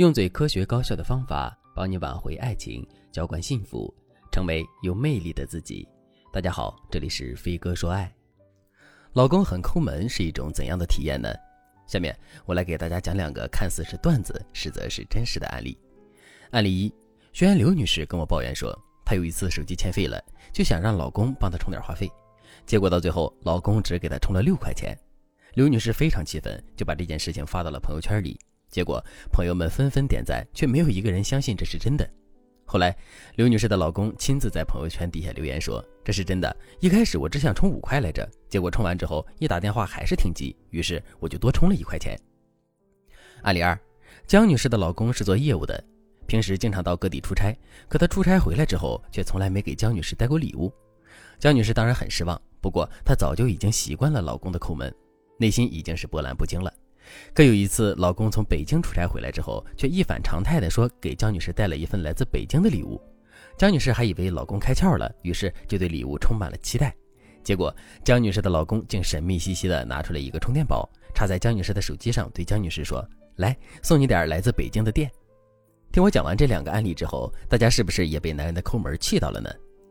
用最科学高效的方法帮你挽回爱情，浇灌幸福，成为有魅力的自己。大家好，这里是飞哥说爱。老公很抠门是一种怎样的体验呢？下面我来给大家讲两个看似是段子，实则是真实的案例。案例一：学员刘女士跟我抱怨说，她有一次手机欠费了，就想让老公帮她充点话费，结果到最后，老公只给她充了六块钱。刘女士非常气愤，就把这件事情发到了朋友圈里。结果朋友们纷纷点赞，却没有一个人相信这是真的。后来，刘女士的老公亲自在朋友圈底下留言说：“这是真的。一开始我只想充五块来着，结果充完之后一打电话还是停机，于是我就多充了一块钱。”案例二：江女士的老公是做业务的，平时经常到各地出差，可他出差回来之后却从来没给江女士带过礼物。江女士当然很失望，不过她早就已经习惯了老公的抠门。内心已经是波澜不惊了，可有一次，老公从北京出差回来之后，却一反常态的说给江女士带了一份来自北京的礼物。江女士还以为老公开窍了，于是就对礼物充满了期待。结果，江女士的老公竟神秘兮兮的拿出了一个充电宝，插在江女士的手机上，对江女士说：“来，送你点来自北京的电。”听我讲完这两个案例之后，大家是不是也被男人的抠门气到了呢？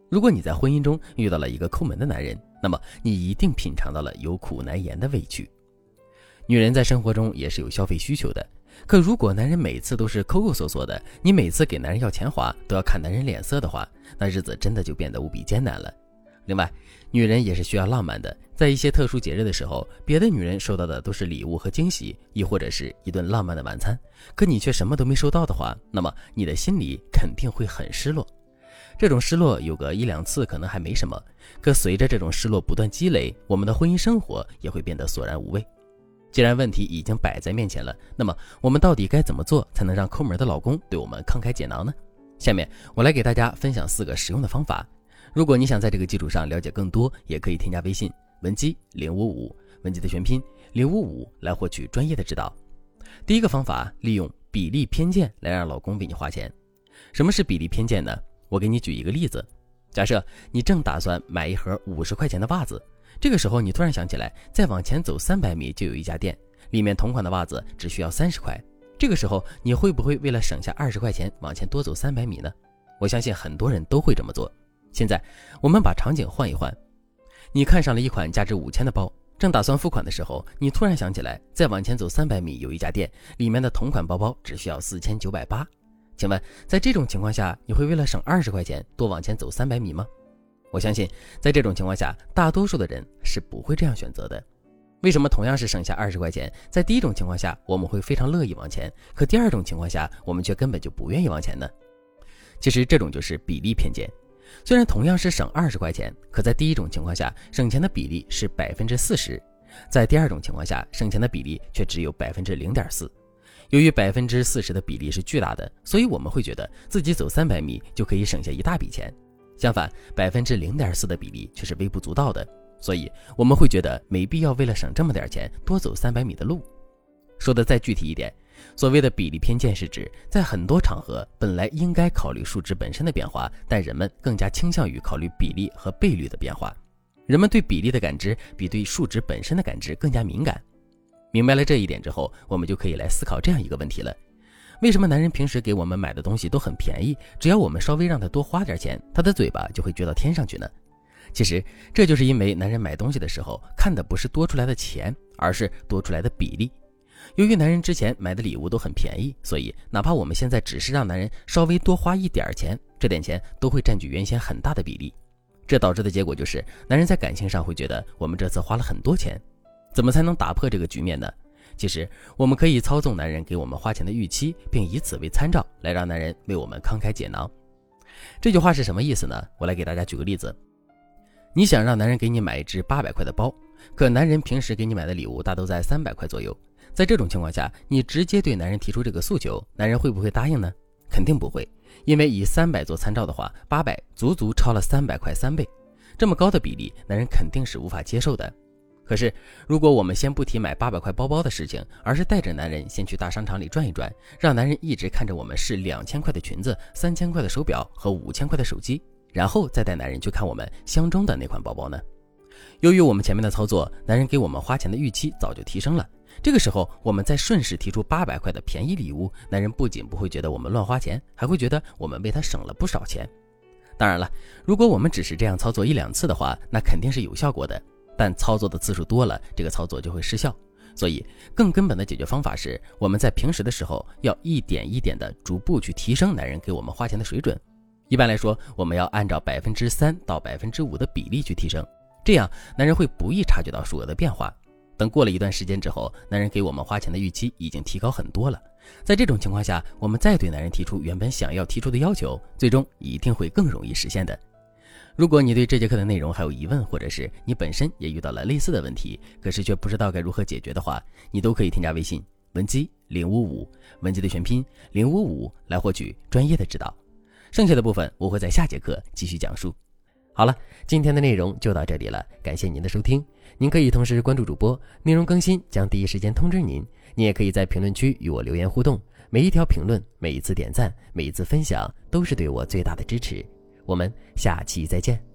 如果你在婚姻中遇到了一个抠门的男人，那么你一定品尝到了有苦难言的委屈。女人在生活中也是有消费需求的，可如果男人每次都是抠抠搜搜的，你每次给男人要钱花都要看男人脸色的话，那日子真的就变得无比艰难了。另外，女人也是需要浪漫的，在一些特殊节日的时候，别的女人收到的都是礼物和惊喜，亦或者是一顿浪漫的晚餐，可你却什么都没收到的话，那么你的心里肯定会很失落。这种失落有个一两次可能还没什么，可随着这种失落不断积累，我们的婚姻生活也会变得索然无味。既然问题已经摆在面前了，那么我们到底该怎么做才能让抠门的老公对我们慷慨解囊呢？下面我来给大家分享四个实用的方法。如果你想在这个基础上了解更多，也可以添加微信文姬零五五，文姬的全拼零五五来获取专业的指导。第一个方法，利用比例偏见来让老公为你花钱。什么是比例偏见呢？我给你举一个例子，假设你正打算买一盒五十块钱的袜子，这个时候你突然想起来，再往前走三百米就有一家店，里面同款的袜子只需要三十块。这个时候你会不会为了省下二十块钱往前多走三百米呢？我相信很多人都会这么做。现在我们把场景换一换，你看上了一款价值五千的包，正打算付款的时候，你突然想起来，再往前走三百米有一家店，里面的同款包包只需要四千九百八。请问，在这种情况下，你会为了省二十块钱多往前走三百米吗？我相信，在这种情况下，大多数的人是不会这样选择的。为什么同样是省下二十块钱，在第一种情况下我们会非常乐意往前，可第二种情况下我们却根本就不愿意往前呢？其实这种就是比例偏见。虽然同样是省二十块钱，可在第一种情况下省钱的比例是百分之四十，在第二种情况下省钱的比例却只有百分之零点四。由于百分之四十的比例是巨大的，所以我们会觉得自己走三百米就可以省下一大笔钱。相反，百分之零点四的比例却是微不足道的，所以我们会觉得没必要为了省这么点钱多走三百米的路。说的再具体一点，所谓的比例偏见是指在很多场合本来应该考虑数值本身的变化，但人们更加倾向于考虑比例和倍率的变化。人们对比例的感知比对数值本身的感知更加敏感。明白了这一点之后，我们就可以来思考这样一个问题了：为什么男人平时给我们买的东西都很便宜，只要我们稍微让他多花点钱，他的嘴巴就会撅到天上去呢？其实这就是因为男人买东西的时候看的不是多出来的钱，而是多出来的比例。由于男人之前买的礼物都很便宜，所以哪怕我们现在只是让男人稍微多花一点钱，这点钱都会占据原先很大的比例。这导致的结果就是，男人在感情上会觉得我们这次花了很多钱。怎么才能打破这个局面呢？其实我们可以操纵男人给我们花钱的预期，并以此为参照来让男人为我们慷慨解囊。这句话是什么意思呢？我来给大家举个例子：你想让男人给你买一只八百块的包，可男人平时给你买的礼物大都在三百块左右。在这种情况下，你直接对男人提出这个诉求，男人会不会答应呢？肯定不会，因为以三百做参照的话，八百足足超了三百块三倍，这么高的比例，男人肯定是无法接受的。可是，如果我们先不提买八百块包包的事情，而是带着男人先去大商场里转一转，让男人一直看着我们试两千块的裙子、三千块的手表和五千块的手机，然后再带男人去看我们相中的那款包包呢？由于我们前面的操作，男人给我们花钱的预期早就提升了，这个时候，我们再顺势提出八百块的便宜礼物，男人不仅不会觉得我们乱花钱，还会觉得我们为他省了不少钱。当然了，如果我们只是这样操作一两次的话，那肯定是有效果的。但操作的次数多了，这个操作就会失效。所以，更根本的解决方法是，我们在平时的时候要一点一点的逐步去提升男人给我们花钱的水准。一般来说，我们要按照百分之三到百分之五的比例去提升，这样男人会不易察觉到数额的变化。等过了一段时间之后，男人给我们花钱的预期已经提高很多了。在这种情况下，我们再对男人提出原本想要提出的要求，最终一定会更容易实现的。如果你对这节课的内容还有疑问，或者是你本身也遇到了类似的问题，可是却不知道该如何解决的话，你都可以添加微信文姬零五五，文姬的全拼零五五，来获取专业的指导。剩下的部分我会在下节课继续讲述。好了，今天的内容就到这里了，感谢您的收听。您可以同时关注主播，内容更新将第一时间通知您。您也可以在评论区与我留言互动，每一条评论、每一次点赞、每一次分享，都是对我最大的支持。我们下期再见。